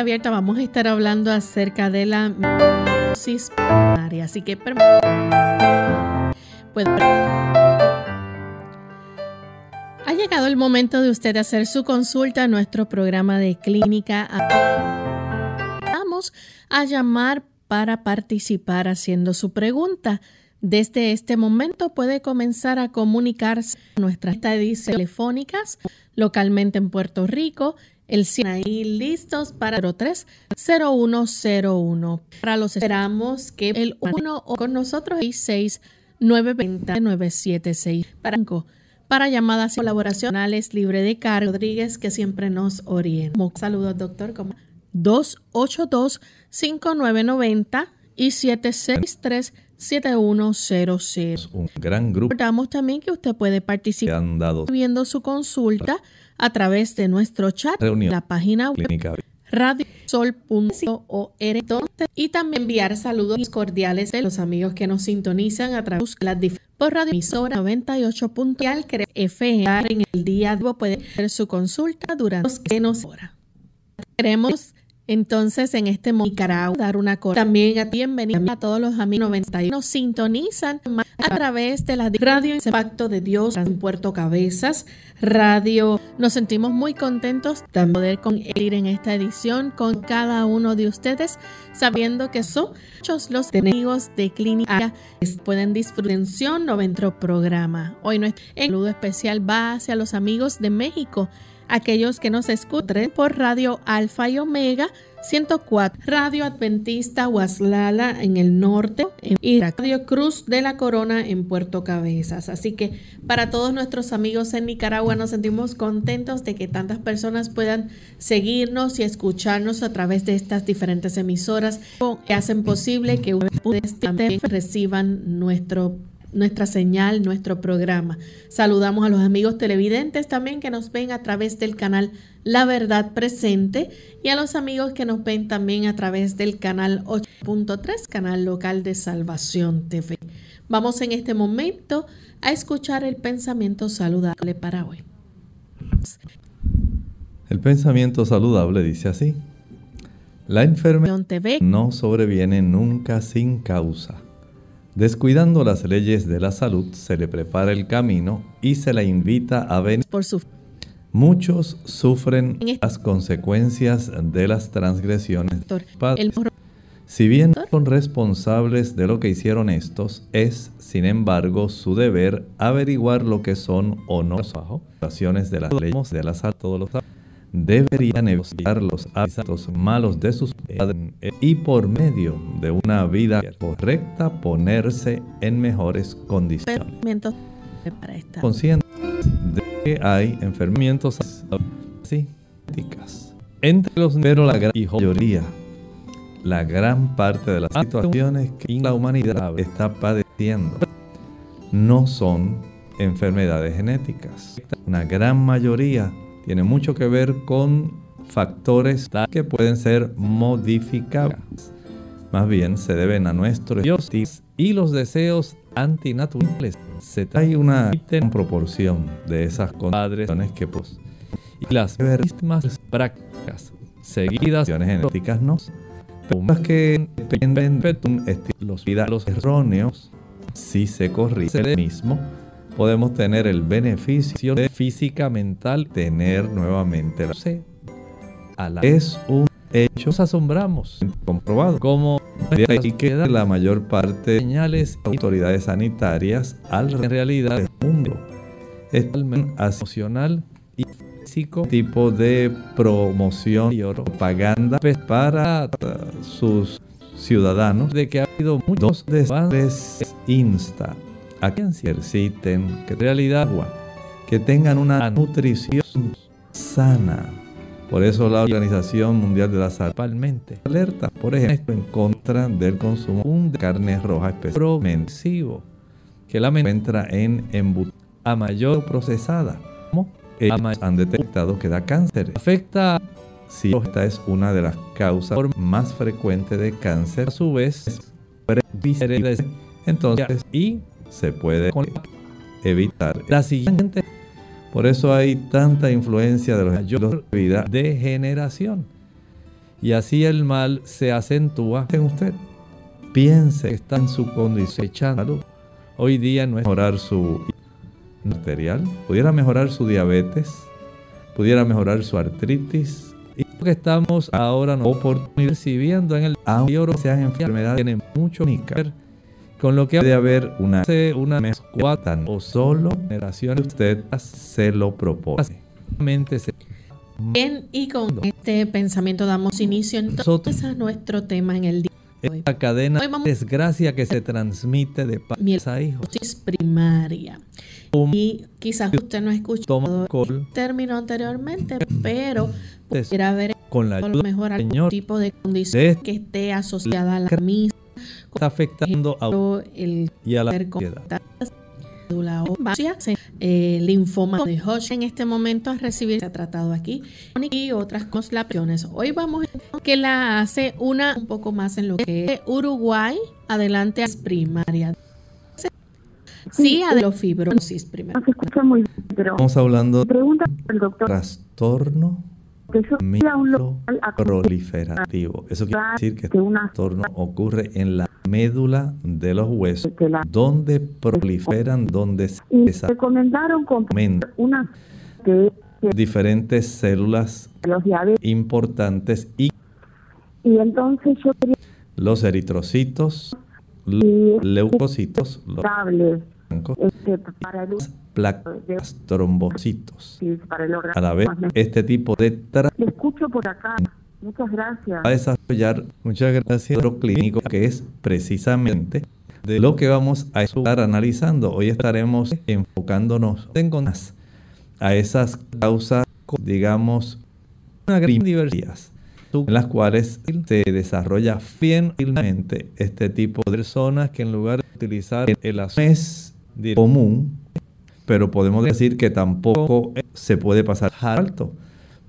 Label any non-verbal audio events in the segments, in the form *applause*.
Abierta vamos a estar hablando acerca de la miosis Así que ha llegado el momento de usted hacer su consulta a nuestro programa de clínica. Vamos a llamar para participar haciendo su pregunta. Desde este momento puede comenzar a comunicarse nuestras estadísticas telefónicas localmente en Puerto Rico el 100 ahí listos para 030101. Para los esperamos que el 1 con nosotros y 6 920 976 para, para llamadas colaboracionales libre de cargo Rodríguez que siempre nos orienta. Saludos doctor como 282 5990 y 763 7100. Un gran grupo. Recordamos también que usted puede participar viendo su consulta a través de nuestro chat, en la página web radiosol.org y también enviar saludos cordiales de los amigos que nos sintonizan a través de la por radio emisora 98. FM en el día de puede hacer su consulta durante que nos hora. Queremos entonces, en este Nicaragua, dar una cosa. También a bienvenida a todos los amigos 91 nos sintonizan a través de la radio Impacto de Dios en Puerto Cabezas, radio. Nos sentimos muy contentos de poder ir en esta edición con cada uno de ustedes, sabiendo que son muchos los enemigos de clínica que pueden disfrutar de nuestro programa. Hoy nuestro saludo especial va hacia los amigos de México aquellos que nos escuchen por Radio Alfa y Omega 104, Radio Adventista Huaslala en el norte y Radio Cruz de la Corona en Puerto Cabezas. Así que para todos nuestros amigos en Nicaragua nos sentimos contentos de que tantas personas puedan seguirnos y escucharnos a través de estas diferentes emisoras que hacen posible que ustedes reciban nuestro nuestra señal, nuestro programa. Saludamos a los amigos televidentes también que nos ven a través del canal La Verdad Presente y a los amigos que nos ven también a través del canal 8.3, canal local de Salvación TV. Vamos en este momento a escuchar el pensamiento saludable para hoy. El pensamiento saludable dice así. La enfermedad no sobreviene nunca sin causa Descuidando las leyes de la salud, se le prepara el camino y se la invita a venir. Por su... Muchos sufren las consecuencias de las transgresiones. Si bien son responsables de lo que hicieron estos, es, sin embargo, su deber averiguar lo que son o no las de las leyes de la salud. Deberían evitar los hábitos malos de sus padres y por medio de una vida correcta ponerse en mejores condiciones. Consciente de que hay enfermedades psíquicas. Entre los pero la gran mayoría, la gran parte de las situaciones que la humanidad está padeciendo no son enfermedades genéticas. Una gran mayoría tiene mucho que ver con factores que pueden ser modificables. Más bien se deben a nuestro Dios y los deseos antinaturales. Se trae una proporción de esas condiciones que pues, y las mismas prácticas seguidas genéticas no que dependen de los los erróneos si se corrige el mismo podemos tener el beneficio de física, mental, tener nuevamente la sed. Es un hecho, nos asombramos, comprobado, como de ahí queda la mayor parte de señales autoridades sanitarias al realidad del mundo. Es emocional y físico tipo de promoción y propaganda para sus ciudadanos de que ha habido muchos desastres insta a que ejerciten que realidad que tengan una nutrición sana. Por eso la Organización Mundial de la Salud alerta, por ejemplo, en contra del consumo de carne roja especialmente que la encuentra en embutidos a mayor procesada. Como han detectado que da cáncer. Afecta si esta es una de las causas más frecuentes de cáncer, a su vez, entonces, y se puede evitar. La siguiente, por eso hay tanta influencia de los de vida de generación. Y así el mal se acentúa en usted. Piense que está en su condición echando. Hoy día no es mejorar su arterial, pudiera mejorar su diabetes, pudiera mejorar su artritis. Y lo que estamos ahora no recibiendo en el mayor sean enfermedades tienen mucho que ver con lo que puede haber una, una mezcla o solo generación usted se lo propone. Bien, y con este pensamiento damos inicio entonces a nuestro tema en el día. Esta cadena de desgracia que se transmite de padres a hijos. primaria. y quizás usted no ha escuchado el término anteriormente, pero pudiera haber con la lo mejor algún tipo de condición que esté asociada a la misma está afectando a el y a la sociedad. Eh, linfoma de Hodgkin en este momento a recibir se ha tratado aquí y otras constelaciones. Hoy vamos a que la hace una un poco más en lo que es Uruguay, adelante a primaria. Sí, a los fibrosis primero. se escucha muy bien, pero Estamos hablando pregunta al doctor trastorno proliferativo. Eso quiere decir que este trastorno ocurre en la médula de los huesos, donde proliferan, donde se recomendaron una diferentes células importantes y, y entonces yo los eritrocitos, los leucocitos, los este, para el placas, trombocitos. a la vez, este tipo de Le escucho por acá. Muchas gracias. a desarrollar, muchas gracias, otro clínico que es precisamente de lo que vamos a estar analizando. Hoy estaremos enfocándonos en a esas causas, digamos, diversidad en las cuales se desarrolla fielmente este tipo de personas que en lugar de utilizar el es común, pero podemos decir que tampoco se puede pasar alto,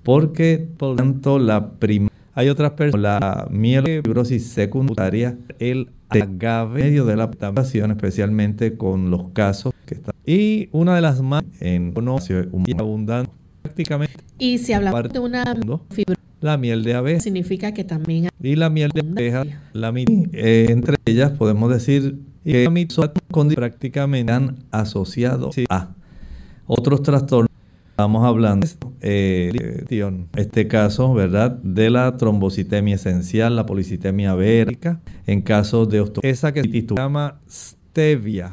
porque por tanto la prima hay otras personas, la mielofibrosis secundaria, el agave medio de la adaptación, especialmente con los casos que están. Y una de las más en un abundante prácticamente. Y si hablamos de una fibrosis la miel de abeja. Significa que también y la miel de abeja, la eh, entre ellas podemos decir que prácticamente han asociado a otros trastornos. Estamos hablando eh, este caso, ¿verdad? De la trombocitemia esencial, la policitemia vérica, en casos de esa que se llama stevia,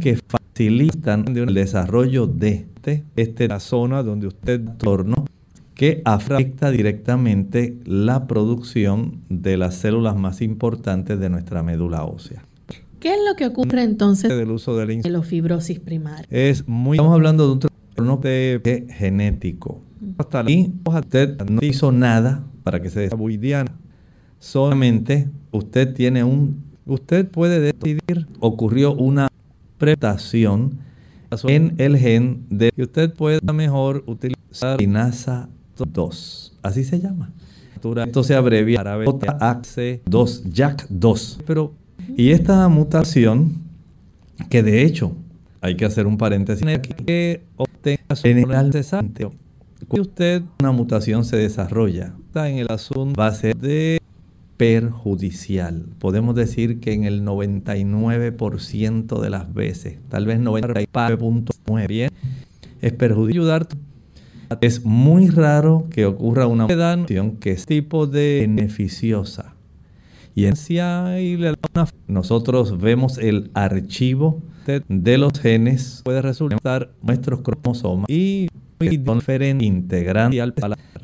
que facilitan el desarrollo de este, este zona donde usted torno que afecta directamente la producción de las células más importantes de nuestra médula ósea. ¿Qué es lo que ocurre entonces del uso de la, fibrosis primaria? Es muy, estamos hablando de un trastorno de, genético. Hasta ahí usted no hizo nada para que se desarrolle. Solamente usted tiene un, usted puede decidir, ocurrió una preparación en el gen de que usted pueda mejor utilizar linasa 2. Así se llama. Esto se abrevia JAC2, JAK2. Pero, y esta mutación, que de hecho, hay que hacer un paréntesis que obtenga en el cesante. Cuando usted una mutación se desarrolla, en el asunto va a ser de perjudicial. Podemos decir que en el 99% de las veces, tal vez 99.9, es perjudicial. Es muy raro que ocurra una sedación que es tipo de beneficiosa. Y en nosotros vemos el archivo de los genes, puede resultar nuestros cromosomas y diferente integrante al paladar.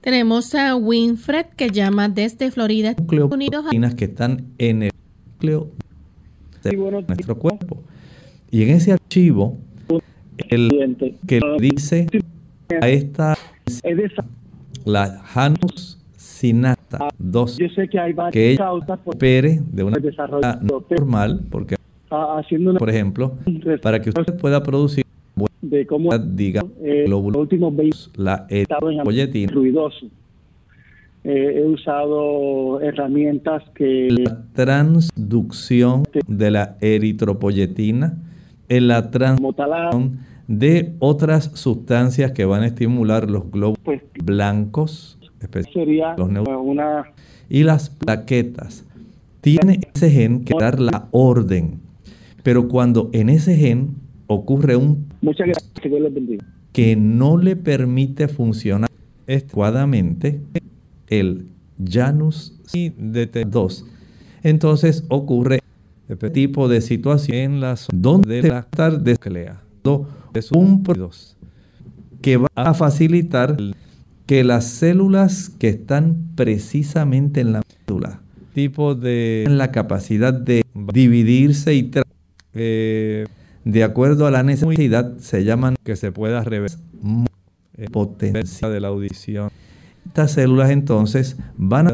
Tenemos a Winfred que llama desde Florida, Estados Unidos. que están en el núcleo de nuestro cuerpo. Y en ese archivo, el que dice a esta la Janus sinata 2 que ella opere de una manera normal porque por ejemplo para que usted pueda producir de cómo diga eh, glóbulos la eritropoyetina ruidoso. Eh, he usado herramientas que la transducción de la eritropoyetina en la transmutación de otras sustancias que van a estimular los glóbulos pues, blancos, sería los una... y las plaquetas. Tiene ese gen que dar la orden, pero cuando en ese gen ocurre un que no le permite funcionar adecuadamente el Janus DT2, entonces ocurre este tipo de situación en las donde la estar es un que va a facilitar que las células que están precisamente en la médula, tipo de la capacidad de dividirse y eh, de acuerdo a la necesidad, se llaman que se pueda reversar potencia de la audición. Estas células entonces van a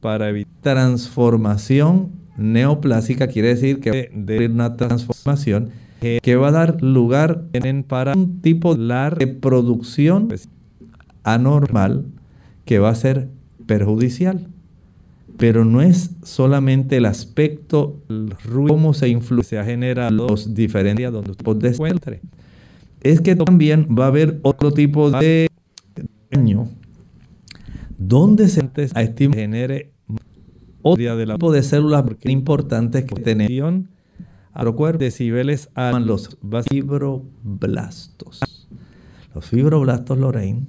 para evitar transformación neoplásica, quiere decir que de una transformación que va a dar lugar en, para un tipo de producción anormal que va a ser perjudicial. Pero no es solamente el aspecto, el ruido, cómo se genera los diferentes donde usted encuentre. Es que también va a haber otro tipo de daño donde se genere otro tipo de células importantes que tienen a cuerpo decibeles a los fibroblastos. Los fibroblastos, Lorraine,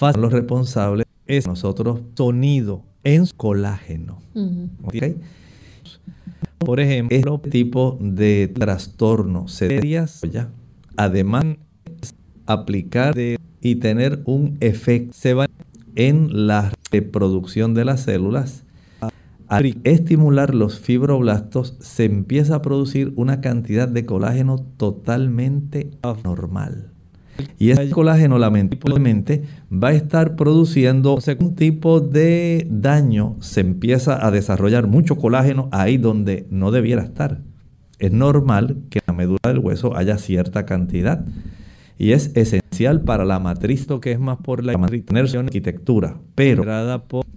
son los responsables es nosotros sonido en colágeno. Por ejemplo, este tipo de trastorno serias, además aplicar y tener un efecto se va en la reproducción de las células al estimular los fibroblastos se empieza a producir una cantidad de colágeno totalmente anormal. Y ese colágeno lamentablemente va a estar produciendo un tipo de daño, se empieza a desarrollar mucho colágeno ahí donde no debiera estar. Es normal que en la médula del hueso haya cierta cantidad y es esencial para la matriz, lo que es más por la matriz de arquitectura. Pero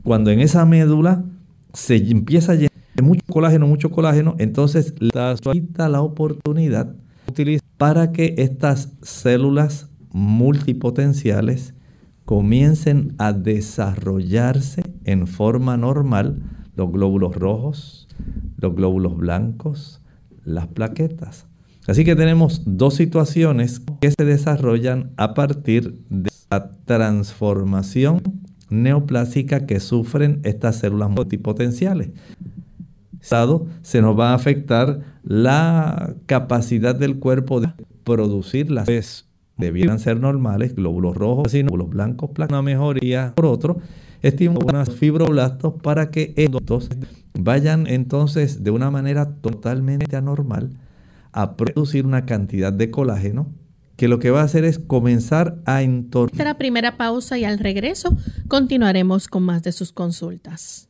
cuando en esa médula se empieza a llenar de mucho colágeno, mucho colágeno, entonces la quita la oportunidad para que estas células multipotenciales comiencen a desarrollarse en forma normal los glóbulos rojos, los glóbulos blancos, las plaquetas. Así que tenemos dos situaciones que se desarrollan a partir de la transformación neoplásica que sufren estas células multipotenciales. Se nos va a afectar la capacidad del cuerpo de producir las debieran ser normales, glóbulos rojos, glóbulos blancos, una mejoría por otro, estimulan fibroblastos para que estos vayan entonces de una manera totalmente anormal a producir una cantidad de colágeno que lo que va a hacer es comenzar a entornar. La primera pausa y al regreso continuaremos con más de sus consultas.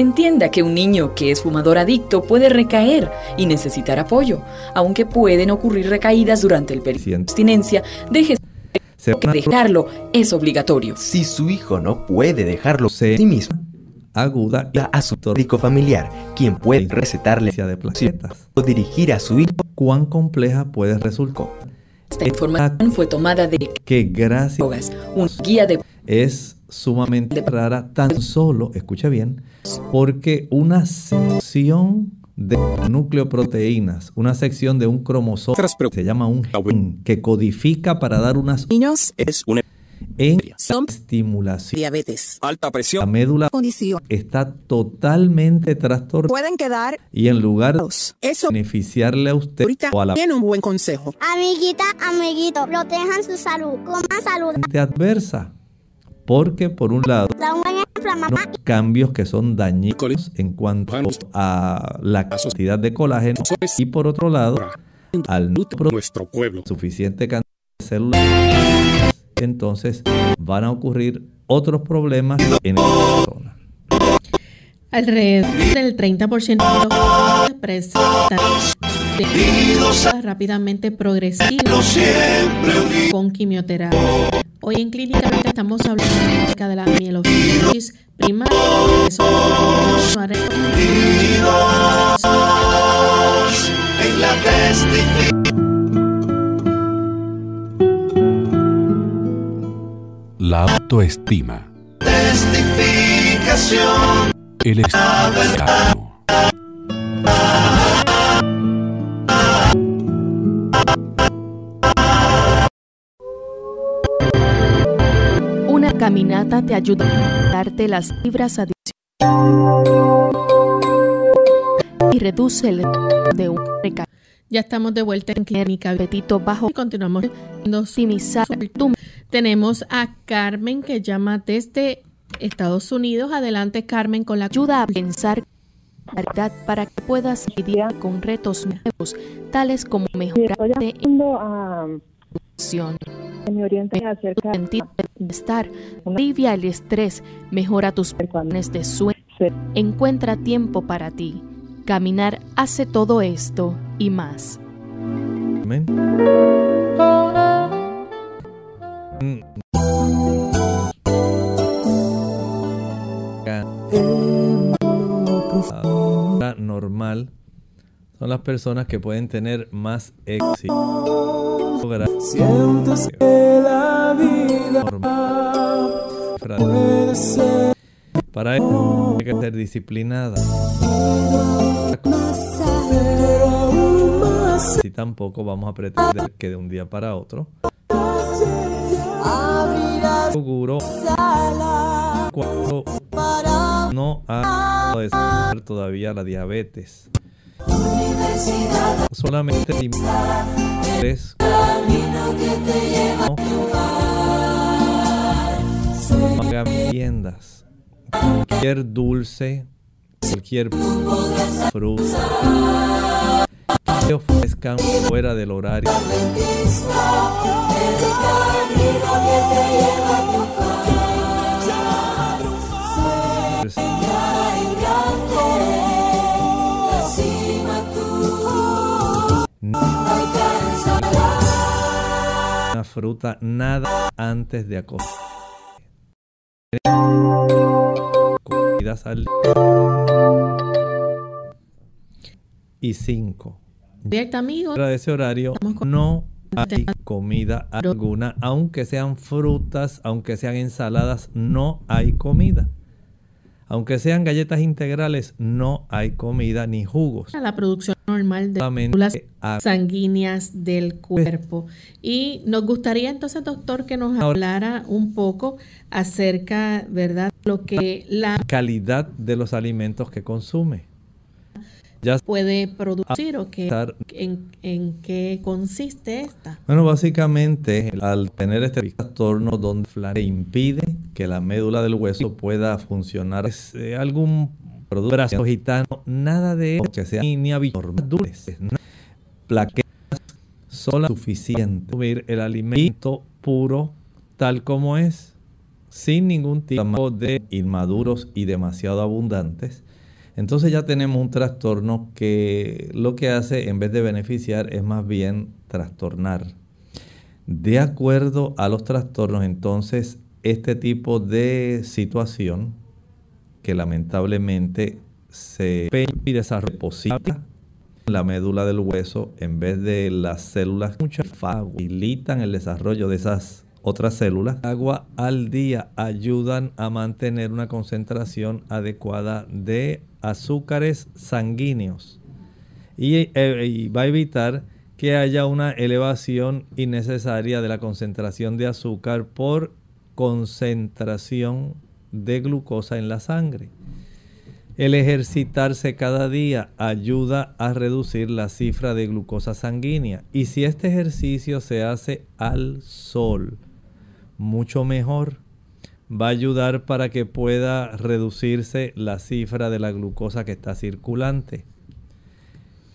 Entienda que un niño que es fumador adicto puede recaer y necesitar apoyo, aunque pueden ocurrir recaídas durante el periodo de abstinencia. Deje dejarlo es obligatorio. Si su hijo no puede dejarlo a sí mismo, aguda a su médico familiar, quien puede recetarle de plaquetas o dirigir a su hijo. ¿Cuán compleja puede resultar? Esta información fue tomada de que gracias un guía de es sumamente rara tan solo, escucha bien, porque una sección de nucleoproteínas, una sección de un cromosoma se llama un gen que codifica para dar unas niños es una en estimulación. Diabetes, alta presión, la médula condición está totalmente trastornada. Pueden quedar y en lugar de eso beneficiarle a usted o a la tiene un buen consejo. Amiguita, amiguito, protejan su salud, coman salud. adversa. Porque por un lado, cambios que son dañinos en cuanto a la cantidad de colágeno y por otro lado, al nuestro pueblo suficiente cantidad de células, entonces van a ocurrir otros problemas en esta persona. Alrededor del 30% de los presentan rápidamente progresivos con quimioterapia. Hoy en Clínica estamos hablando acerca de la mielosis primaria. en la La autoestima. Testificación. El estado caminata te ayuda a darte las fibras adicionales y reduce el de un recaída. Ya estamos de vuelta en Clínica Betito Bajo y continuamos optimizar Tenemos a Carmen que llama desde Estados Unidos. Adelante Carmen con la ayuda a pensar verdad para que puedas lidiar con retos nuevos, tales como mejorar de que me orienten acerca de bienestar, alivia el estrés, mejora tus planes de sueño, encuentra tiempo para ti. Caminar hace todo esto y más. Amén. normal son las personas que pueden tener más éxito. Sientes que la vida puede ser. Para eso hay que ser disciplinada. Si tampoco vamos a pretender que de un día para otro seguro cuando no ha de todavía la diabetes. Solamente tres no hagan viandas. Cualquier dulce, cualquier fruta que ofrezcan fuera del horario. Fruta nada antes de acostarse. Y cinco. Fuera de ese horario no hay comida alguna, aunque sean frutas, aunque sean ensaladas, no hay comida. Aunque sean galletas integrales, no hay comida ni jugos. La producción normal de células sanguíneas del cuerpo. Y nos gustaría entonces, doctor, que nos hablara un poco acerca, ¿verdad?, lo que la calidad de los alimentos que consume ya puede producir o qué, en, qué consiste esta? Bueno, básicamente al tener este trastorno donde impide que la médula del hueso pueda funcionar, es eh, algún producto gitano, nada de eso que sea ni, ni dulces, plaquetas, sola suficiente. Subir el alimento puro tal como es, sin ningún tipo de inmaduros y demasiado abundantes entonces ya tenemos un trastorno que lo que hace en vez de beneficiar es más bien trastornar. De acuerdo a los trastornos, entonces este tipo de situación que lamentablemente se y desarrolla la médula del hueso en vez de las células que facilitan el desarrollo de esas otras células. Agua al día ayudan a mantener una concentración adecuada de azúcares sanguíneos. Eh, y, va a evitar que haya una elevación innecesaria de la concentración de azúcar por concentración de glucosa en la sangre. El ejercitarse cada día ayuda a reducir la cifra de glucosa sanguínea. Y si este ejercicio se hace al sol, mucho mejor va a ayudar para que pueda reducirse la cifra de la glucosa que está circulante.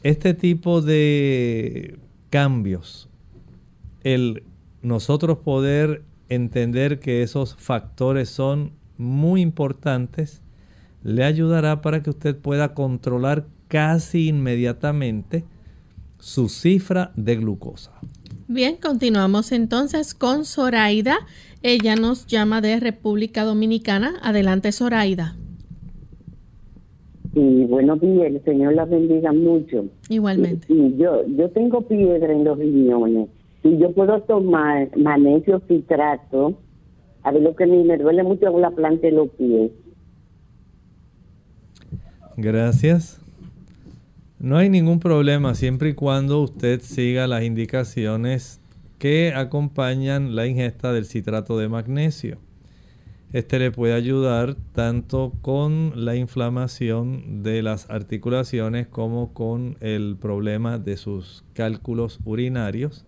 Este tipo de cambios, el nosotros poder entender que esos factores son muy importantes, le ayudará para que usted pueda controlar casi inmediatamente su cifra de glucosa. Bien, continuamos entonces con Zoraida. Ella nos llama de República Dominicana. Adelante, Zoraida. Sí, buenos días, el Señor la bendiga mucho. Igualmente. Sí, yo, yo tengo piedra en los riñones y yo puedo tomar magnesio citrato. A ver, lo que me duele mucho con la planta de los pies. Gracias. No hay ningún problema siempre y cuando usted siga las indicaciones que acompañan la ingesta del citrato de magnesio. Este le puede ayudar tanto con la inflamación de las articulaciones como con el problema de sus cálculos urinarios,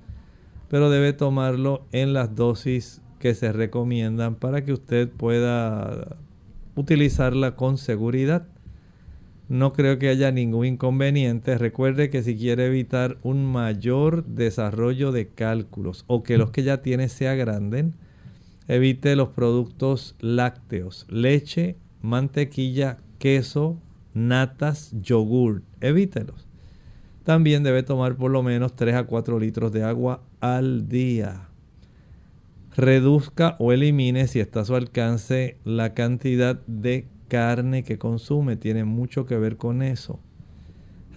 pero debe tomarlo en las dosis que se recomiendan para que usted pueda utilizarla con seguridad no creo que haya ningún inconveniente. Recuerde que si quiere evitar un mayor desarrollo de cálculos o que los que ya tiene se agranden, evite los productos lácteos, leche, mantequilla, queso, natas, yogur. Evítelos. También debe tomar por lo menos 3 a 4 litros de agua al día. Reduzca o elimine, si está a su alcance, la cantidad de carne que consume tiene mucho que ver con eso.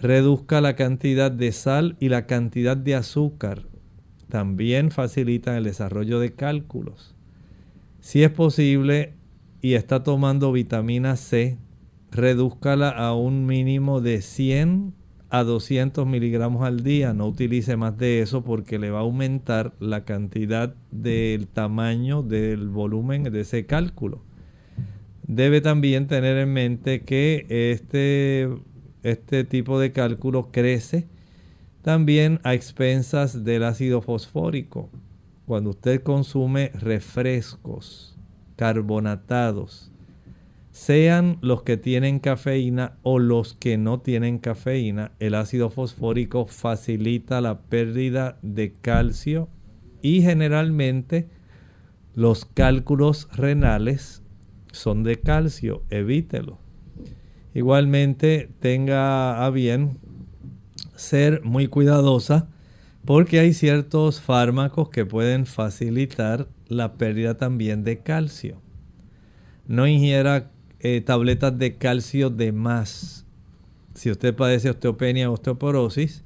Reduzca la cantidad de sal y la cantidad de azúcar. También facilitan el desarrollo de cálculos. Si es posible y está tomando vitamina C, redúzcala a un mínimo de 100 a 200 miligramos al día. No utilice más de eso porque le va a aumentar la cantidad del tamaño del volumen de ese cálculo debe también tener en mente que este, este tipo de cálculo crece también a expensas del ácido fosfórico. Cuando usted consume refrescos carbonatados, sean los que tienen cafeína o los que no tienen cafeína, el ácido fosfórico facilita la pérdida de calcio y generalmente los cálculos renales son de calcio, evítelo. Igualmente tenga a bien ser muy cuidadosa porque hay ciertos fármacos que pueden facilitar la pérdida también de calcio. No ingiera eh, tabletas de calcio de más. Si usted padece osteopenia o osteoporosis,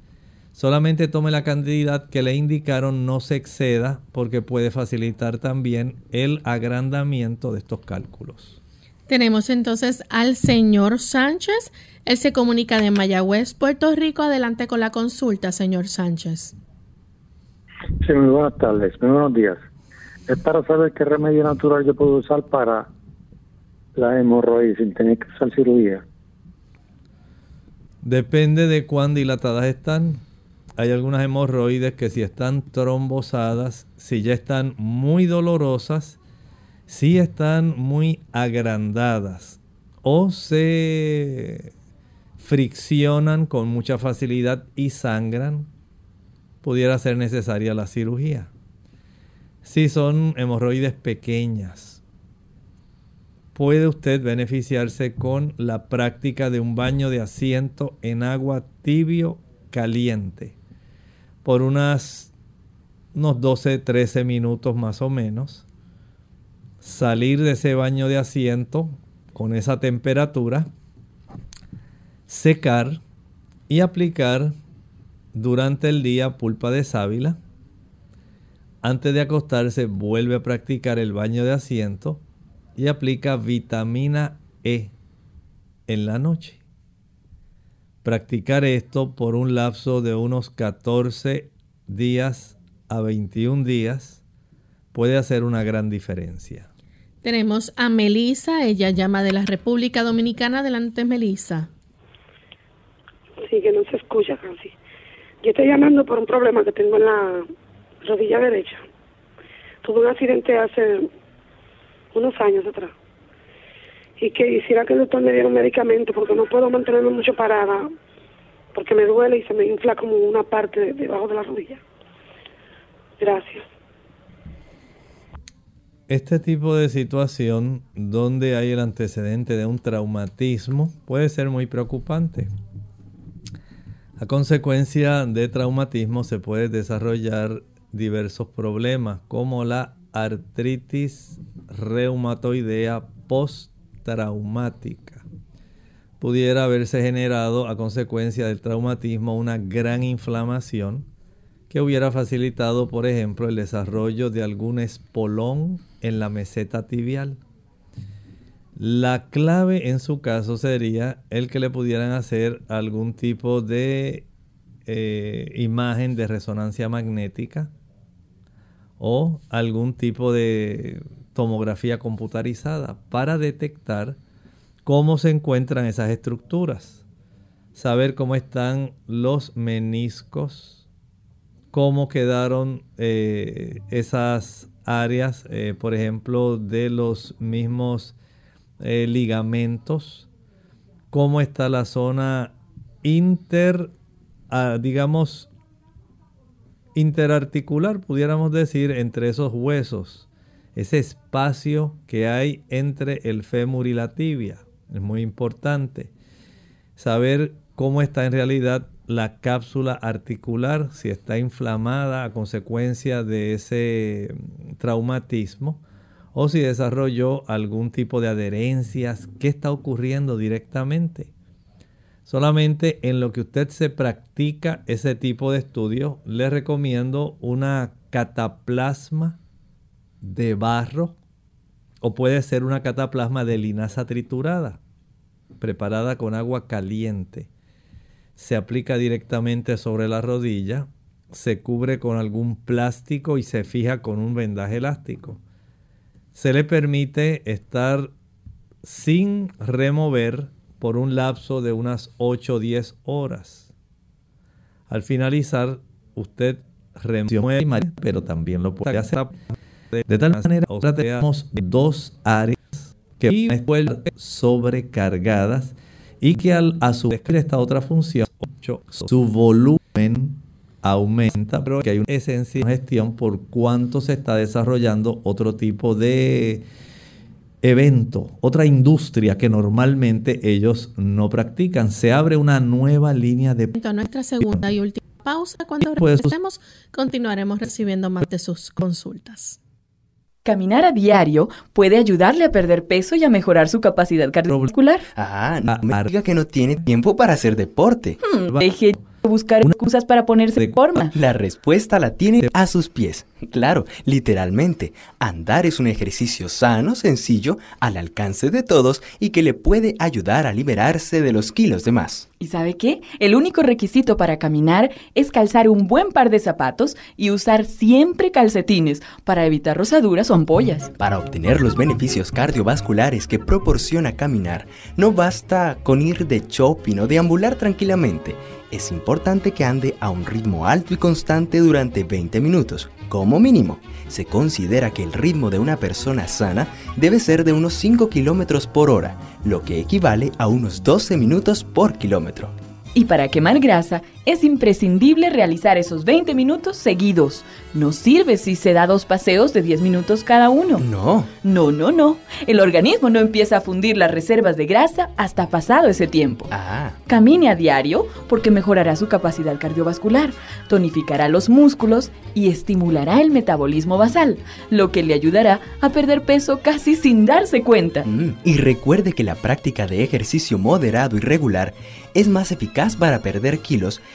Solamente tome la cantidad que le indicaron, no se exceda porque puede facilitar también el agrandamiento de estos cálculos. Tenemos entonces al señor Sánchez. Él se comunica de Mayagüez, Puerto Rico. Adelante con la consulta, señor Sánchez. Sí, muy buenas tardes, muy buenos días. Es para saber qué remedio natural yo puedo usar para la hemorroides sin tener que usar cirugía. Depende de cuán dilatadas están. Hay algunas hemorroides que si están trombosadas, si ya están muy dolorosas, si están muy agrandadas o se friccionan con mucha facilidad y sangran, pudiera ser necesaria la cirugía. Si son hemorroides pequeñas, puede usted beneficiarse con la práctica de un baño de asiento en agua tibio caliente por unas, unos 12, 13 minutos más o menos. Salir de ese baño de asiento con esa temperatura, secar y aplicar durante el día pulpa de sábila antes de acostarse vuelve a practicar el baño de asiento y aplica vitamina E en la noche. Practicar esto por un lapso de unos 14 días a 21 días puede hacer una gran diferencia. Tenemos a Melisa, ella llama de la República Dominicana. Adelante, Melisa. Sí, que no se escucha casi. Yo estoy llamando por un problema que tengo en la rodilla derecha. Tuve un accidente hace unos años atrás. Y que quisiera que el doctor me diera un medicamento porque no puedo mantenerme mucho parada porque me duele y se me infla como una parte debajo de la rodilla. Gracias. Este tipo de situación donde hay el antecedente de un traumatismo puede ser muy preocupante. A consecuencia de traumatismo se puede desarrollar diversos problemas como la artritis reumatoidea postraumática. Pudiera haberse generado a consecuencia del traumatismo una gran inflamación que hubiera facilitado, por ejemplo, el desarrollo de algún espolón en la meseta tibial. La clave en su caso sería el que le pudieran hacer algún tipo de eh, imagen de resonancia magnética o algún tipo de tomografía computarizada para detectar cómo se encuentran esas estructuras, saber cómo están los meniscos, cómo quedaron eh, esas áreas, eh, por ejemplo, de los mismos eh, ligamentos, cómo está la zona inter, ah, digamos, interarticular, pudiéramos decir, entre esos huesos, ese espacio que hay entre el fémur y la tibia. Es muy importante saber cómo está en realidad la cápsula articular, si está inflamada a consecuencia de ese traumatismo o si desarrolló algún tipo de adherencias, qué está ocurriendo directamente. Solamente en lo que usted se practica ese tipo de estudio, le recomiendo una cataplasma de barro o puede ser una cataplasma de linaza triturada, preparada con agua caliente. Se aplica directamente sobre la rodilla, se cubre con algún plástico y se fija con un vendaje elástico. Se le permite estar sin remover por un lapso de unas 8 o 10 horas. Al finalizar, usted remueve, pero también lo puede hacer de tal manera que tenemos dos áreas que están sobrecargadas y que al, a su vez esta otra función, su volumen aumenta, pero que hay una esencia de gestión por cuánto se está desarrollando otro tipo de evento, otra industria que normalmente ellos no practican. Se abre una nueva línea de... Nuestra segunda y última pausa. Cuando regresemos, continuaremos recibiendo más de sus consultas. Caminar a diario puede ayudarle a perder peso y a mejorar su capacidad cardiovascular. Ah, no me diga que no tiene tiempo para hacer deporte. Hmm, deje buscar excusas para ponerse de forma. La respuesta la tiene a sus pies. Claro, literalmente. Andar es un ejercicio sano, sencillo, al alcance de todos y que le puede ayudar a liberarse de los kilos de más. ¿Y sabe qué? El único requisito para caminar es calzar un buen par de zapatos y usar siempre calcetines para evitar rosaduras o ampollas. Para obtener los beneficios cardiovasculares que proporciona caminar, no basta con ir de shopping o deambular tranquilamente. Es importante que ande a un ritmo alto y constante durante 20 minutos, como mínimo. Se considera que el ritmo de una persona sana debe ser de unos 5 kilómetros por hora, lo que equivale a unos 12 minutos por kilómetro. Y para quemar grasa es imprescindible realizar esos 20 minutos seguidos. No sirve si se da dos paseos de 10 minutos cada uno. No. No, no, no. El organismo no empieza a fundir las reservas de grasa hasta pasado ese tiempo. Ah. Camine a diario porque mejorará su capacidad cardiovascular, tonificará los músculos y estimulará el metabolismo basal, lo que le ayudará a perder peso casi sin darse cuenta. Mm, y recuerde que la práctica de ejercicio moderado y regular es más eficaz para perder kilos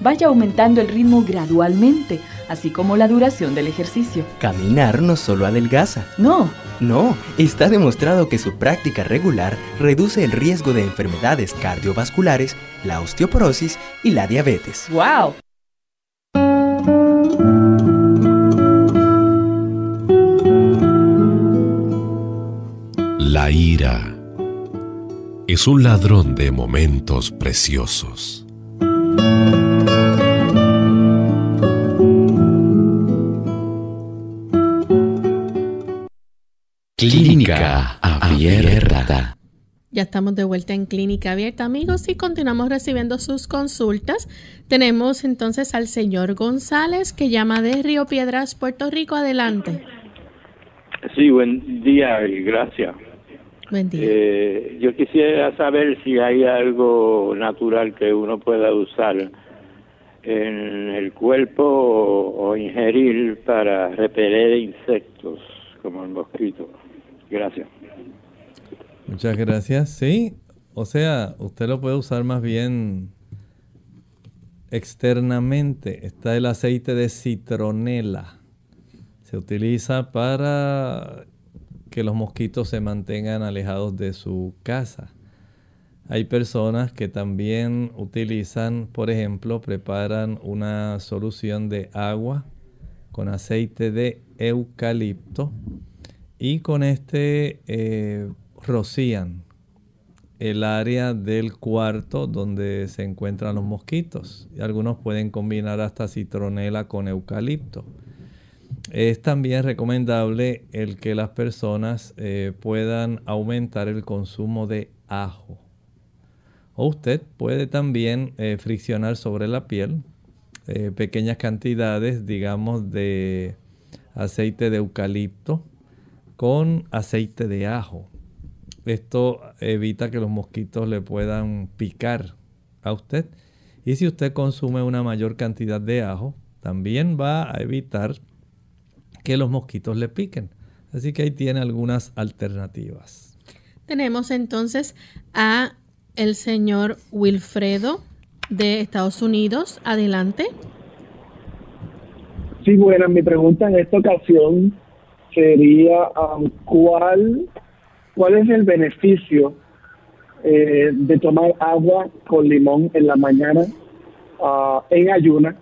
Vaya aumentando el ritmo gradualmente, así como la duración del ejercicio. Caminar no solo adelgaza. No. No, está demostrado que su práctica regular reduce el riesgo de enfermedades cardiovasculares, la osteoporosis y la diabetes. ¡Wow! La ira es un ladrón de momentos preciosos. Clínica Abierta. Ya estamos de vuelta en Clínica Abierta, amigos, y continuamos recibiendo sus consultas. Tenemos entonces al señor González, que llama de Río Piedras, Puerto Rico. Adelante. Sí, buen día y gracias. Buen día. Eh, yo quisiera saber si hay algo natural que uno pueda usar en el cuerpo o, o ingerir para repeler insectos como el mosquito. Gracias. Muchas gracias. Sí, o sea, usted lo puede usar más bien externamente. Está el aceite de citronela. Se utiliza para que los mosquitos se mantengan alejados de su casa. Hay personas que también utilizan, por ejemplo, preparan una solución de agua con aceite de eucalipto y con este eh, rocían el área del cuarto donde se encuentran los mosquitos. Y algunos pueden combinar hasta citronela con eucalipto. Es también recomendable el que las personas eh, puedan aumentar el consumo de ajo. O usted puede también eh, friccionar sobre la piel pequeñas cantidades, digamos, de aceite de eucalipto con aceite de ajo. Esto evita que los mosquitos le puedan picar a usted. Y si usted consume una mayor cantidad de ajo, también va a evitar que los mosquitos le piquen. Así que ahí tiene algunas alternativas. Tenemos entonces a el señor Wilfredo de Estados Unidos. Adelante. Sí, bueno, mi pregunta en esta ocasión sería um, cuál cuál es el beneficio eh, de tomar agua con limón en la mañana uh, en ayuna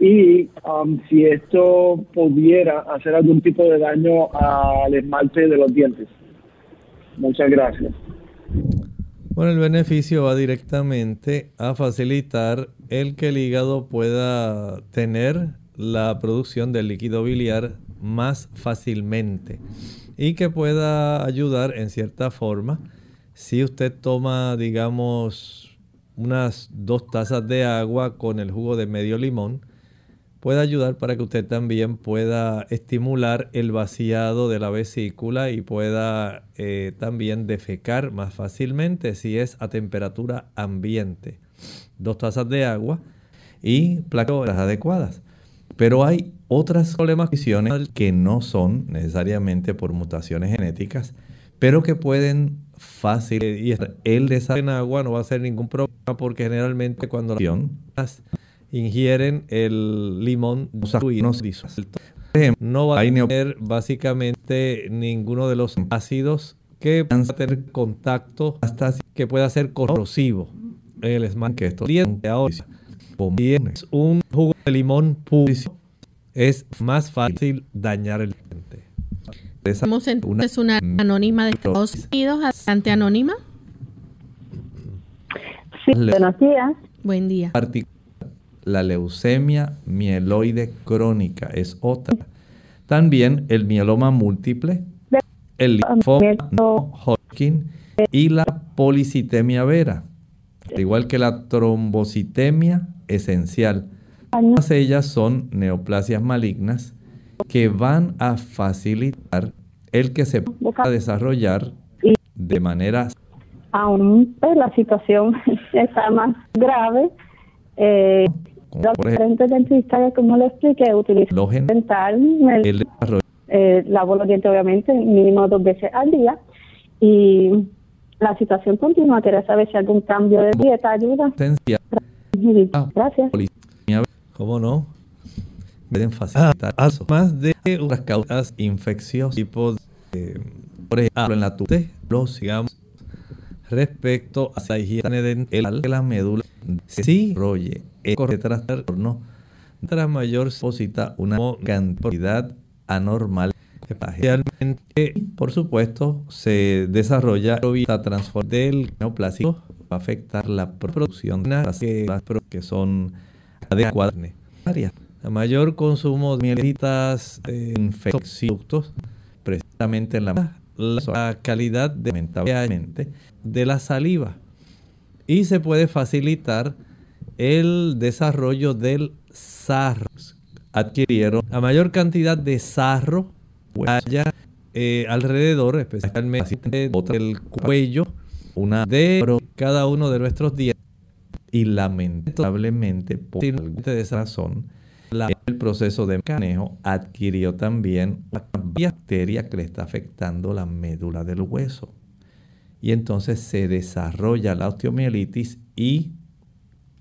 y um, si esto pudiera hacer algún tipo de daño al esmalte de los dientes. Muchas gracias. Bueno, el beneficio va directamente a facilitar el que el hígado pueda tener la producción del líquido biliar más fácilmente y que pueda ayudar en cierta forma si usted toma, digamos, unas dos tazas de agua con el jugo de medio limón, puede ayudar para que usted también pueda estimular el vaciado de la vesícula y pueda eh, también defecar más fácilmente si es a temperatura ambiente. Dos tazas de agua y placas adecuadas. Pero hay otras problemas que no son necesariamente por mutaciones genéticas, pero que pueden fácil y el desarrollo en agua no va a ser ningún problema porque generalmente cuando las ingieren el limón no va a tener básicamente ninguno de los ácidos que van a tener contacto hasta que pueda ser corrosivo el esmalte que esto un jugo de limón puro es más fácil dañar el. Estamos entonces una anónima de Estados Unidos, bastante anónima. Sí, buenos días. Buen día. La leucemia mieloide crónica es otra. También el mieloma múltiple, el linfoma Hodgkin y la policitemia vera, igual que la trombocitemia esencial. Todas ellas son neoplasias malignas que van a facilitar el que se pueda desarrollar de manera... Aún pues, la situación *laughs* está más grave. Eh, los diferentes dentistas, como le expliqué, utilizan dental, el, eh, lavo los dientes obviamente mínimo dos veces al día y la situación continúa. Quería saber si algún cambio de dieta ayuda. Gracias. ¿Cómo no? Pueden facilitar ah, más de unas causas infecciosas, tipo de, por ejemplo, en la sigamos respecto a la higiene dental de la médula, si roye corre trastorno, tras mayor posita una cantidad anormal Especialmente, por supuesto, se desarrolla la transformación del neoplásico va a afectar la producción de las que son adecuadas. A mayor consumo de mielitas eh, infecciosas, precisamente en la, la calidad de, la saliva. Y se puede facilitar el desarrollo del sarro. Adquirieron a mayor cantidad de sarro allá eh, alrededor, especialmente del cuello, una de cada uno de nuestros dientes. Y lamentablemente, por de esa razón, el proceso de manejo adquirió también una bacteria que le está afectando la médula del hueso. Y entonces se desarrolla la osteomielitis y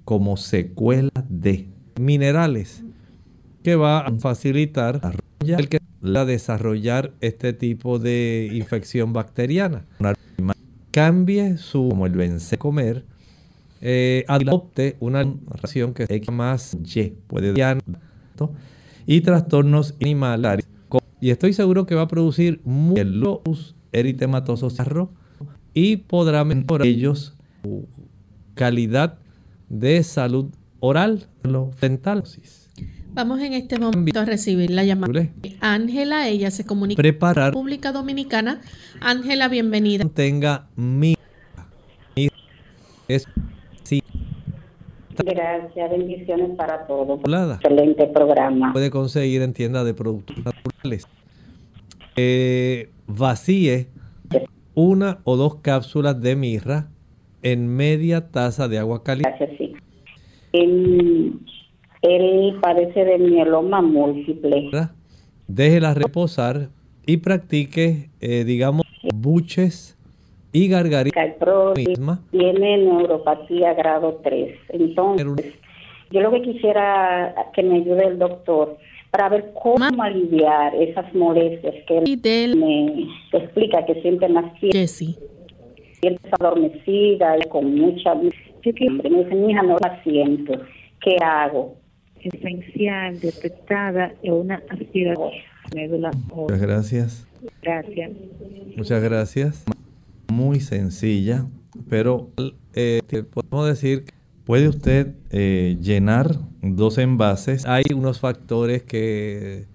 como secuela de minerales que va a facilitar el que la desarrollar este tipo de infección bacteriana. Cambie su, como el vence comer, eh, adopte una ración que sea más Y, puede y trastornos animales. Y estoy seguro que va a producir muchos eritematosos y podrá mejorar ellos su calidad de salud oral, dental. Vamos en este momento a recibir la llamada Ángela. Ella se comunica Preparar. República Dominicana. Ángela, bienvenida. Tenga mi, es sí. Gracias, bendiciones para todos. Excelente programa. Puede conseguir en tienda de productos naturales. Eh, vacíe una o dos cápsulas de mirra en media taza de agua caliente. Gracias, sí. Él padece de mieloma múltiple. Déjela reposar y practique, eh, digamos, buches y gargaritas. misma. Tiene neuropatía grado 3. Entonces, yo lo que quisiera que me ayude el doctor para ver cómo aliviar esas molestias que él me explica que siente más Jessie. Siente adormecida y con mucha... Me dice, mi hija, no la siento. ¿Qué hago? esencial detectada en una aspiración médula Muchas gracias. Gracias. Muchas gracias. Muy sencilla, pero eh, podemos decir que puede usted eh, llenar dos envases. Hay unos factores que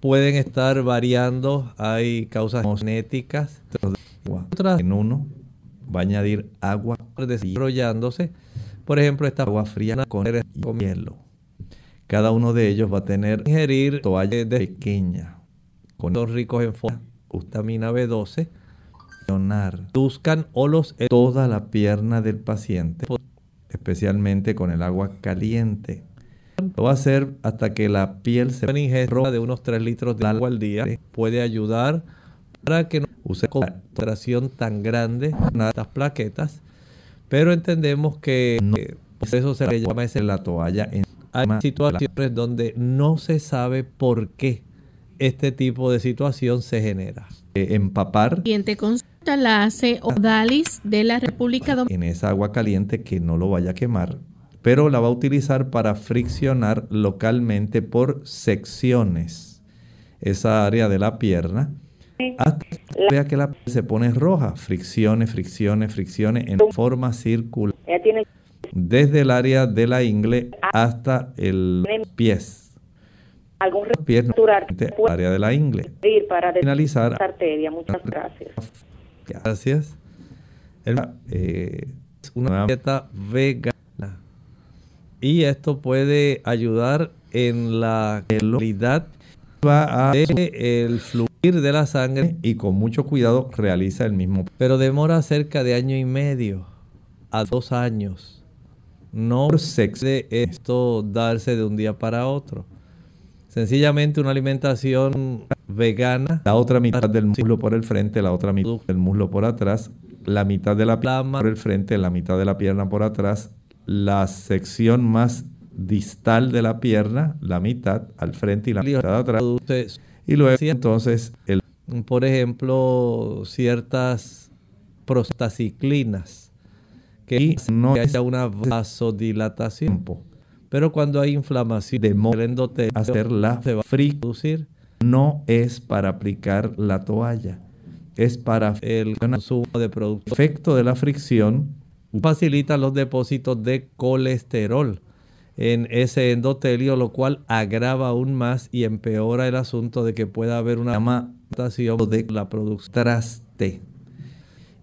pueden estar variando. Hay causas genéticas. Otras en uno va a añadir agua desarrollándose. Por ejemplo, esta agua fría con hielo Cada uno de ellos va a tener ingerir toalla pequeña con los ricos en vitamina B12 buscan olos en toda la pierna del paciente, especialmente con el agua caliente. Lo va a hacer hasta que la piel se roja de unos 3 litros de agua al día. Puede ayudar para que no use concentración tan grande de estas plaquetas, pero entendemos que no, por eso se le llama la toalla. Hay situaciones donde no se sabe por qué este tipo de situación se genera. Eh, empapar. La hace Odalis de la República Dominicana. En esa agua caliente que no lo vaya a quemar, pero la va a utilizar para friccionar localmente por secciones esa área de la pierna hasta que vea que la piel se pone roja. Fricciones, fricciones, fricciones en forma circular. Desde el área de la ingle hasta el pies algún área de la ingle. Para finalizar. Arteria. Muchas gracias. Gracias. Eh, una dieta vegana. Y esto puede ayudar en la calidad va a el fluir de la sangre y con mucho cuidado realiza el mismo. Pero demora cerca de año y medio a dos años. No se esto darse de un día para otro. Sencillamente una alimentación vegana, la otra mitad del muslo por el frente, la otra mitad del muslo por atrás, la mitad de la pierna por el frente, la mitad de la pierna por atrás, la sección más distal de la pierna, la mitad al frente y la mitad atrás. Y luego entonces, el, por ejemplo, ciertas prostaciclinas, que no haya una vasodilatación pero cuando hay inflamación de el endotelio, hacerla fricción no es para aplicar la toalla, es para el consumo de productos. El efecto de la fricción facilita los depósitos de colesterol en ese endotelio, lo cual agrava aún más y empeora el asunto de que pueda haber una mutación de la producción traste.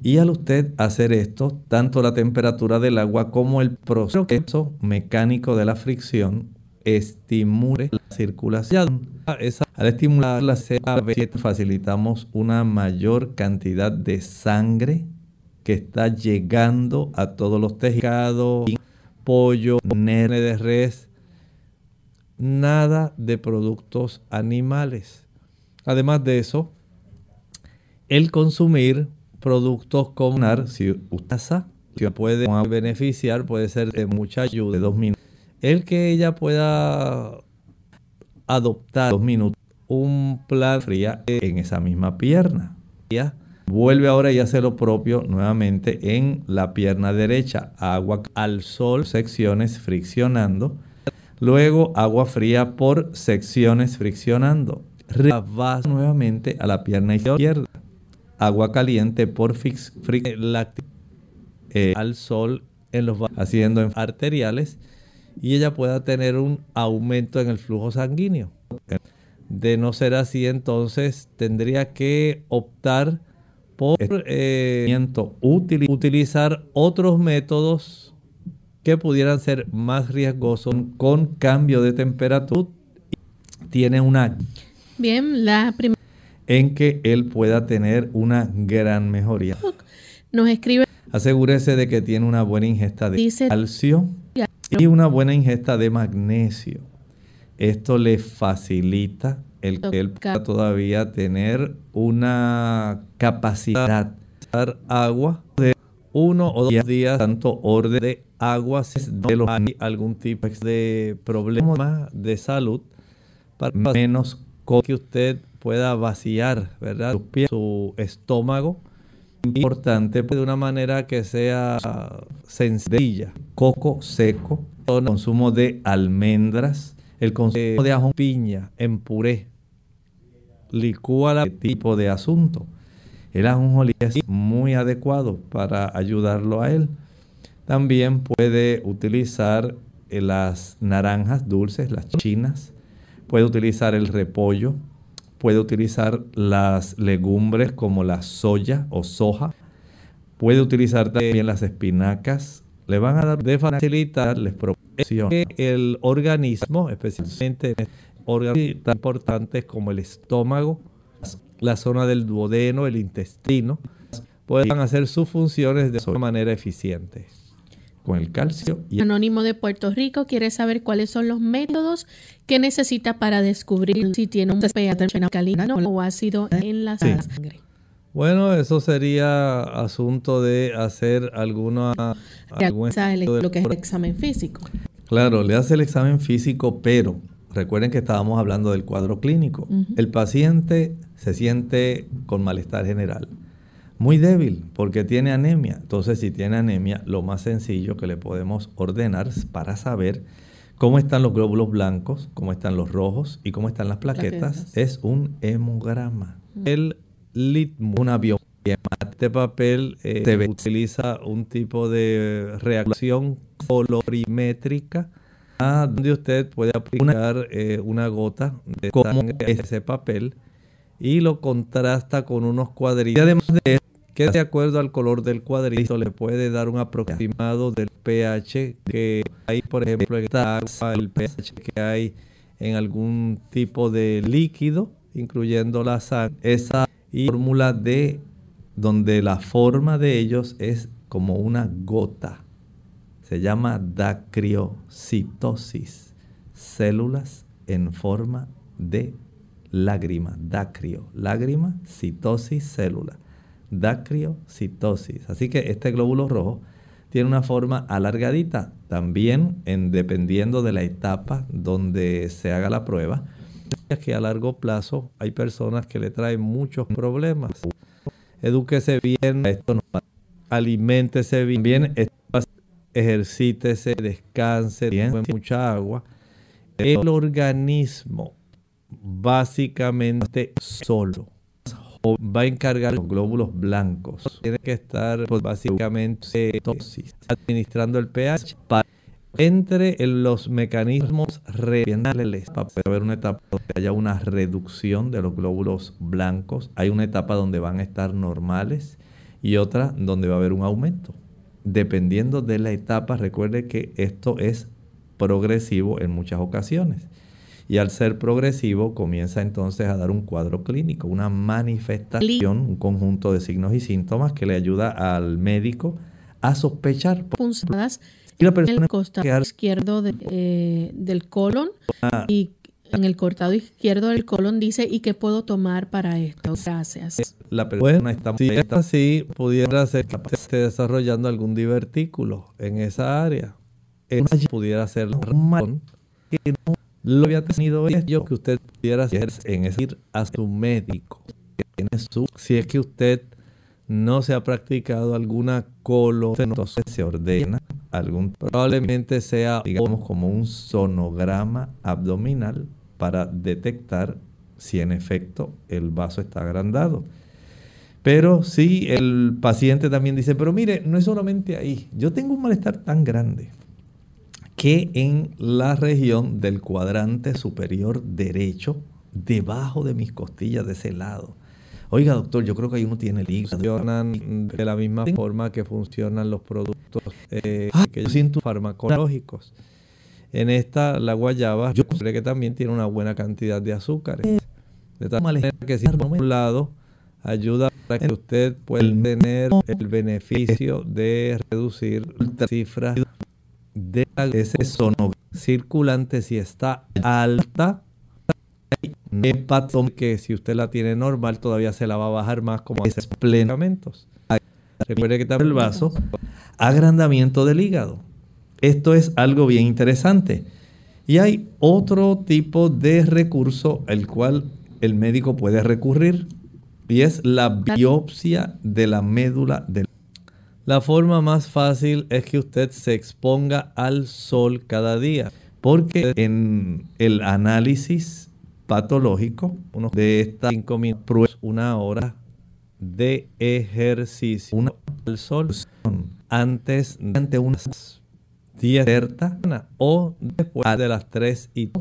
Y al usted hacer esto, tanto la temperatura del agua como el proceso mecánico de la fricción estimule la circulación. al estimular la CB7 facilitamos una mayor cantidad de sangre que está llegando a todos los tejidos, pollo, nene de res, nada de productos animales. Además de eso, el consumir productos como si usted que puede beneficiar, puede ser de mucha ayuda, dos minutos. El que ella pueda adoptar dos minutos un plan fría en esa misma pierna. Vuelve ahora y hace lo propio nuevamente en la pierna derecha. Agua al sol, secciones friccionando. Luego agua fría por secciones friccionando. Va nuevamente a la pierna izquierda agua caliente por fix, eh, al sol en los haciendo arteriales y ella pueda tener un aumento en el flujo sanguíneo. De no ser así, entonces tendría que optar por eh, utilizar otros métodos que pudieran ser más riesgosos con cambio de temperatura. Tiene una... Bien, la primera en que él pueda tener una gran mejoría. Nos escribe. Asegúrese de que tiene una buena ingesta de calcio y una buena ingesta de magnesio. Esto le facilita el que él pueda todavía tener una capacidad de dar agua de uno o dos días, tanto orden de agua de los algún tipo de problema de salud, para menos que usted pueda vaciar, ¿verdad? Su, estómago. Importante pues, de una manera que sea sencilla. Coco seco, el consumo de almendras, el consumo de ajo piña en puré. Licúa tipo de asunto. El ajonjolí es muy adecuado para ayudarlo a él. También puede utilizar eh, las naranjas dulces, las chinas. Puede utilizar el repollo, puede utilizar las legumbres como la soya o soja, puede utilizar también las espinacas, le van a dar de facilitar les que el organismo, especialmente órganos tan importantes como el estómago, la zona del duodeno, el intestino, puedan hacer sus funciones de una manera eficiente con el calcio. Y Anónimo de Puerto Rico quiere saber cuáles son los métodos que necesita para descubrir si tiene un pH alcalino o ácido en la sangre. Bueno, eso sería asunto de hacer alguna... Algún lo que es el examen físico. Claro, le hace el examen físico, pero recuerden que estábamos hablando del cuadro clínico. El paciente se siente con malestar general muy débil porque tiene anemia. Entonces, si tiene anemia, lo más sencillo que le podemos ordenar para saber cómo están los glóbulos blancos, cómo están los rojos y cómo están las plaquetas, es un hemograma. El litmo, una biopsia. Este papel eh, se utiliza un tipo de reacción colorimétrica donde usted puede aplicar eh, una gota de sangre ese papel y lo contrasta con unos cuadritos. Y además de eso, que de acuerdo al color del cuadrito le puede dar un aproximado del pH que hay, por ejemplo, esta agua, el pH que hay en algún tipo de líquido, incluyendo la sangre. Esa fórmula de donde la forma de ellos es como una gota. Se llama dacriocitosis. Células en forma de lágrima, dacrio, lágrima, citosis, célula, dacriocitosis. Así que este glóbulo rojo tiene una forma alargadita, también en, dependiendo de la etapa donde se haga la prueba. Que a largo plazo hay personas que le traen muchos problemas. Edúquese bien, esto no, bien ejercítese, descanse, bien, mucha agua. El organismo básicamente solo va a encargar los glóbulos blancos. Tiene que estar pues, básicamente administrando el pH entre los mecanismos renales para haber una etapa donde haya una reducción de los glóbulos blancos. Hay una etapa donde van a estar normales y otra donde va a haber un aumento. Dependiendo de la etapa, recuerde que esto es progresivo en muchas ocasiones y al ser progresivo comienza entonces a dar un cuadro clínico, una manifestación, un conjunto de signos y síntomas que le ayuda al médico a sospechar. Punzadas y la persona en el costado izquierdo eh, del colon ah. y en el cortado izquierdo del colon dice y qué puedo tomar para esto. Gracias. La persona está, si está así, pudiera ser que esté desarrollando algún divertículo en esa área. pudiera ser que no lo había tenido yo que usted pudiera en ir a su médico. si es que usted no se ha practicado alguna colo, se ordena probablemente sea, digamos, como un sonograma abdominal para detectar si en efecto el vaso está agrandado. Pero si el paciente también dice, pero mire, no es solamente ahí, yo tengo un malestar tan grande que en la región del cuadrante superior derecho, debajo de mis costillas de ese lado. Oiga, doctor, yo creo que ahí uno tiene el. Funcionan de la misma forma que funcionan los productos eh, que yo siento farmacológicos. En esta, la guayaba, yo creo que también tiene una buena cantidad de azúcares. De tal manera que si por un lado ayuda para que usted pueda tener el beneficio de reducir las cifras de ese sono circulante si está alta hepatón que si usted la tiene normal todavía se la va a bajar más como plenamentos. Recuerde que también el vaso, agrandamiento del hígado. Esto es algo bien interesante. Y hay otro tipo de recurso al cual el médico puede recurrir y es la biopsia de la médula del la forma más fácil es que usted se exponga al sol cada día, porque en el análisis patológico, uno de estas 5 minutos, una hora de ejercicio, una al sol antes de unas 10 o después de las 3 y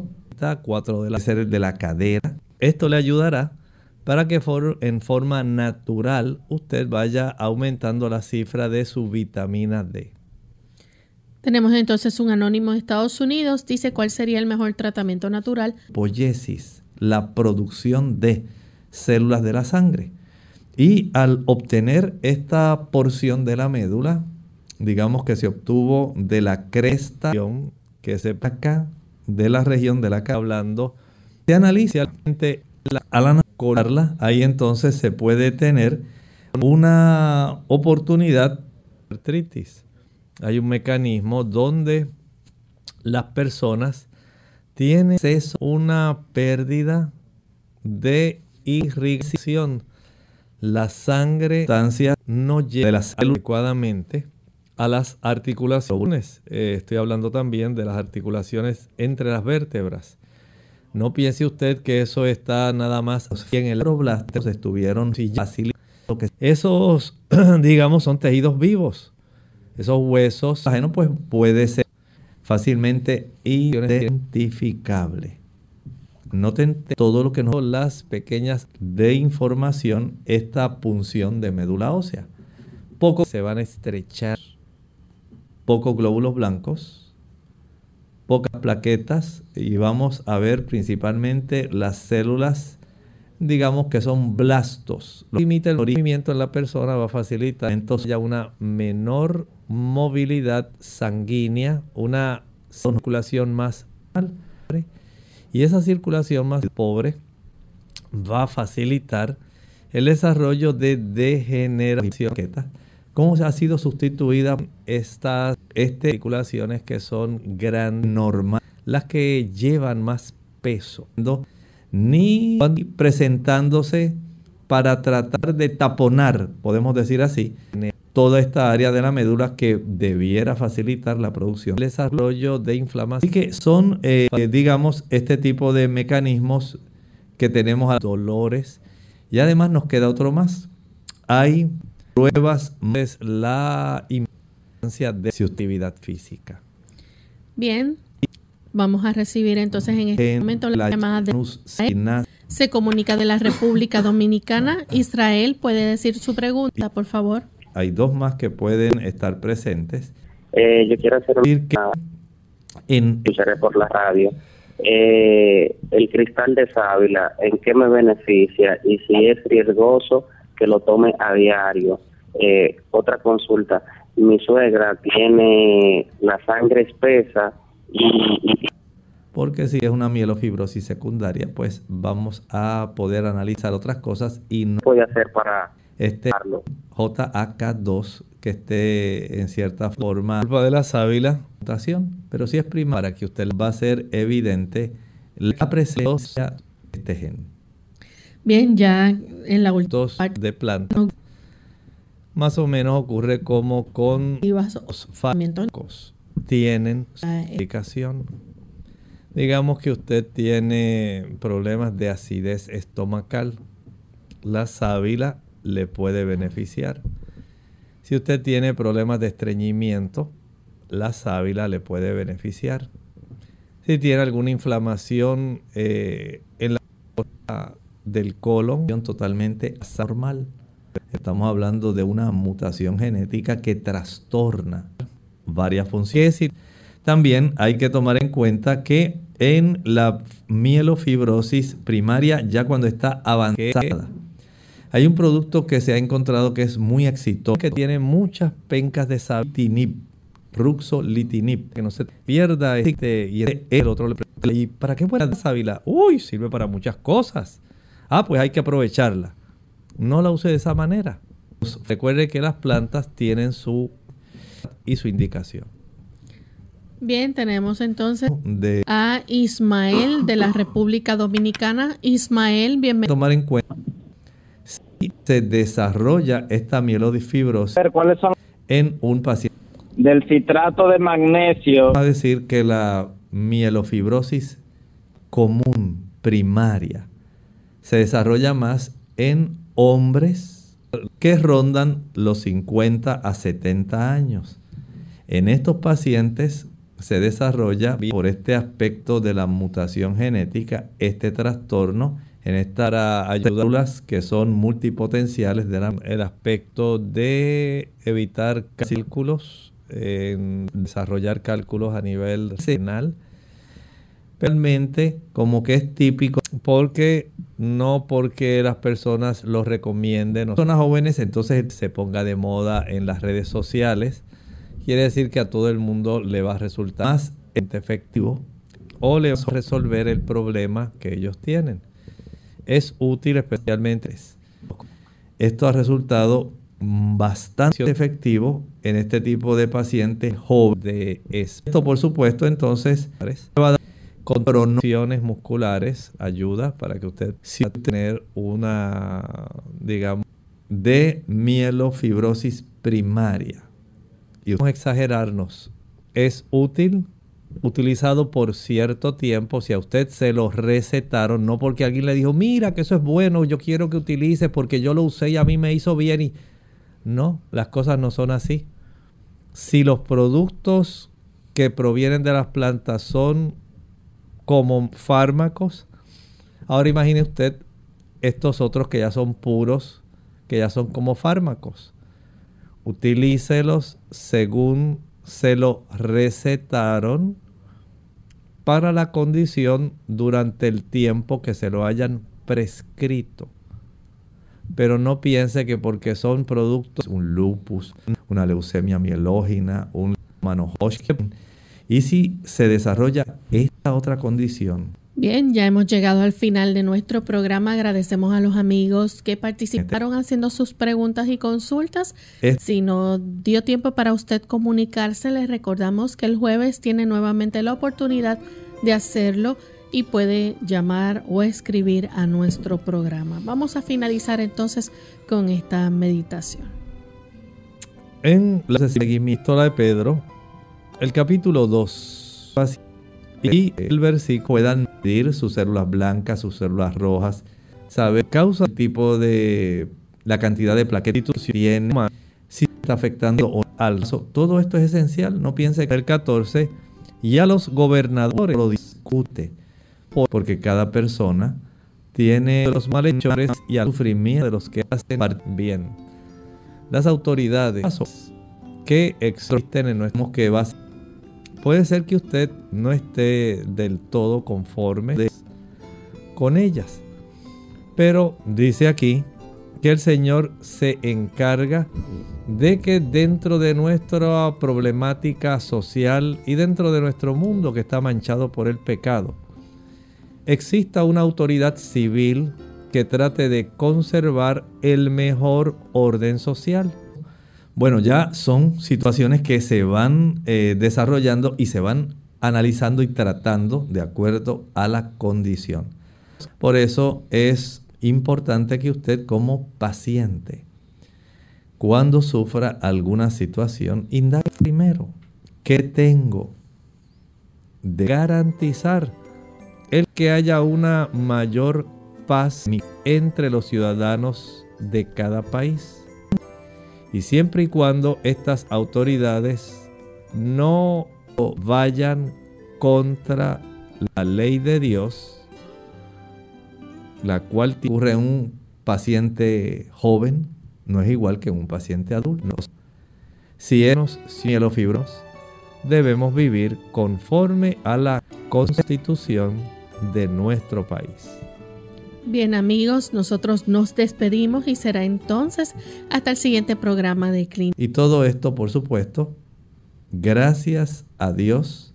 4 de la, de la cadera. Esto le ayudará para que en forma natural usted vaya aumentando la cifra de su vitamina D. Tenemos entonces un anónimo de Estados Unidos. Dice cuál sería el mejor tratamiento natural. Poiesis, la producción de células de la sangre. Y al obtener esta porción de la médula, digamos que se obtuvo de la cresta que se acá, de la región de la que hablando, se analiza al analizarla, ahí entonces se puede tener una oportunidad de artritis. Hay un mecanismo donde las personas tienen una pérdida de irrigación. La sangre no llega la adecuadamente a las articulaciones. Eh, estoy hablando también de las articulaciones entre las vértebras. No piense usted que eso está nada más en el aeroblastos estuvieron esos *clears throat* digamos son tejidos vivos. Esos huesos ajeno pues puede ser fácilmente identificable. Noten todo lo que nos las pequeñas de información esta punción de médula ósea. Poco se van a estrechar pocos glóbulos blancos, pocas plaquetas y vamos a ver principalmente las células, digamos que son blastos. Lo que limita el movimiento en la persona va a facilitar entonces ya una menor movilidad sanguínea, una circulación más pobre y esa circulación más pobre va a facilitar el desarrollo de degeneración ¿Cómo ha sido sustituida estas, articulaciones que son gran normal, las que llevan más peso, ni presentándose para tratar de taponar, podemos decir así, toda esta área de la médula que debiera facilitar la producción, el desarrollo de inflamación. Así que son, eh, digamos, este tipo de mecanismos que tenemos a dolores y además nos queda otro más. Hay pruebas es la importancia de su actividad física. Bien, vamos a recibir entonces en este momento la, llamada de Israel. Se comunica de la República *coughs* Dominicana. Israel puede decir su pregunta, por favor. Hay dos más que pueden estar presentes. Eh, yo quiero hacer una... En... Escucharé por la radio. Eh, el cristal de sábila, ¿en qué me beneficia? Y si es riesgoso que lo tome a diario. Eh, otra consulta, mi suegra tiene la sangre espesa y, porque si es una mielofibrosis secundaria, pues vamos a poder analizar otras cosas y no voy a hacer para este JAK2 que esté en cierta forma culpa de la sábila mutación, pero si es prima para que usted va a ser evidente la presencia de este gen. Bien, ya en la última de planta. Más o menos ocurre como con los fármacos. Tienen su explicación. Digamos que usted tiene problemas de acidez estomacal. La sábila le puede beneficiar. Si usted tiene problemas de estreñimiento, la sábila le puede beneficiar. Si tiene alguna inflamación eh, en la del colon totalmente anormal. Estamos hablando de una mutación genética que trastorna varias funciones. También hay que tomar en cuenta que en la mielofibrosis primaria, ya cuando está avanzada, hay un producto que se ha encontrado que es muy exitoso, que tiene muchas pencas de sabitinib, ruxolitinib, que no se pierda este y el otro ¿y para qué puede la sábila? Uy, sirve para muchas cosas. Ah, pues hay que aprovecharla. No la use de esa manera. Recuerde que las plantas tienen su y su indicación. Bien, tenemos entonces a Ismael de la República Dominicana. Ismael, bienvenido. Tomar en cuenta si se desarrolla esta mielodifibrosis ¿Cuáles son? en un paciente. Del citrato de magnesio. Va a decir que la mielofibrosis común, primaria, se desarrolla más en hombres que rondan los 50 a 70 años. En estos pacientes se desarrolla por este aspecto de la mutación genética, este trastorno en estas ayudas que son multipotenciales del aspecto de evitar círculos en desarrollar cálculos a nivel renal. Realmente como que es típico porque no porque las personas lo recomienden, no personas jóvenes entonces se ponga de moda en las redes sociales, quiere decir que a todo el mundo le va a resultar más efectivo o le va a resolver el problema que ellos tienen. Es útil especialmente. Esto ha resultado bastante efectivo en este tipo de pacientes jóvenes. Esto, por supuesto, entonces va a dar contorsiones musculares, ayuda para que usted pueda tener una, digamos, de mielofibrosis primaria. Y vamos a exagerarnos. Es útil utilizado por cierto tiempo, si a usted se lo recetaron, no porque alguien le dijo, mira que eso es bueno, yo quiero que utilice porque yo lo usé y a mí me hizo bien y no, las cosas no son así. Si los productos que provienen de las plantas son como fármacos, ahora imagine usted estos otros que ya son puros, que ya son como fármacos. Utilícelos según se lo recetaron para la condición durante el tiempo que se lo hayan prescrito pero no piense que porque son productos, un lupus, una leucemia mielógina, un mano y si se desarrolla esta otra condición. Bien, ya hemos llegado al final de nuestro programa. Agradecemos a los amigos que participaron haciendo sus preguntas y consultas. Si no dio tiempo para usted comunicarse, les recordamos que el jueves tiene nuevamente la oportunidad de hacerlo y puede llamar o escribir a nuestro programa. Vamos a finalizar entonces con esta meditación. En la seguimiento de Pedro, el capítulo 2 y el versículo puedan medir sus células blancas, sus células rojas, saber causa el tipo de la cantidad de plaquetas que tiene, si está afectando o alzo. Todo esto es esencial. No piense que el 14 ya los gobernadores lo discute porque cada persona tiene los malhechores y el sufrimiento de los que hacen bien. Las autoridades que existen en nuestro que base puede ser que usted no esté del todo conforme con ellas. Pero dice aquí que el Señor se encarga de que dentro de nuestra problemática social y dentro de nuestro mundo que está manchado por el pecado, exista una autoridad civil que trate de conservar el mejor orden social. Bueno, ya son situaciones que se van eh, desarrollando y se van analizando y tratando de acuerdo a la condición. Por eso es importante que usted como paciente, cuando sufra alguna situación, indague primero, ¿qué tengo? De garantizar el que haya una mayor paz entre los ciudadanos de cada país. Y siempre y cuando estas autoridades no vayan contra la ley de Dios, la cual ocurre en un paciente joven, no es igual que un paciente adulto. Si es mielofibros, debemos vivir conforme a la constitución de nuestro país. Bien amigos, nosotros nos despedimos y será entonces hasta el siguiente programa de Clínica. Y todo esto, por supuesto, gracias a Dios,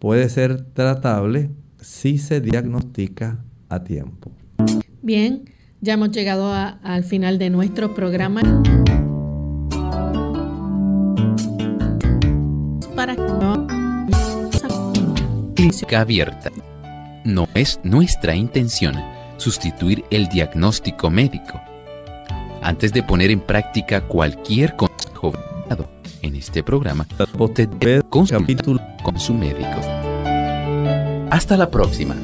puede ser tratable si se diagnostica a tiempo. Bien, ya hemos llegado al final de nuestro programa. Para abierta. No es nuestra intención sustituir el diagnóstico médico. Antes de poner en práctica cualquier consejo dado en este programa, usted debe con su médico. Hasta la próxima.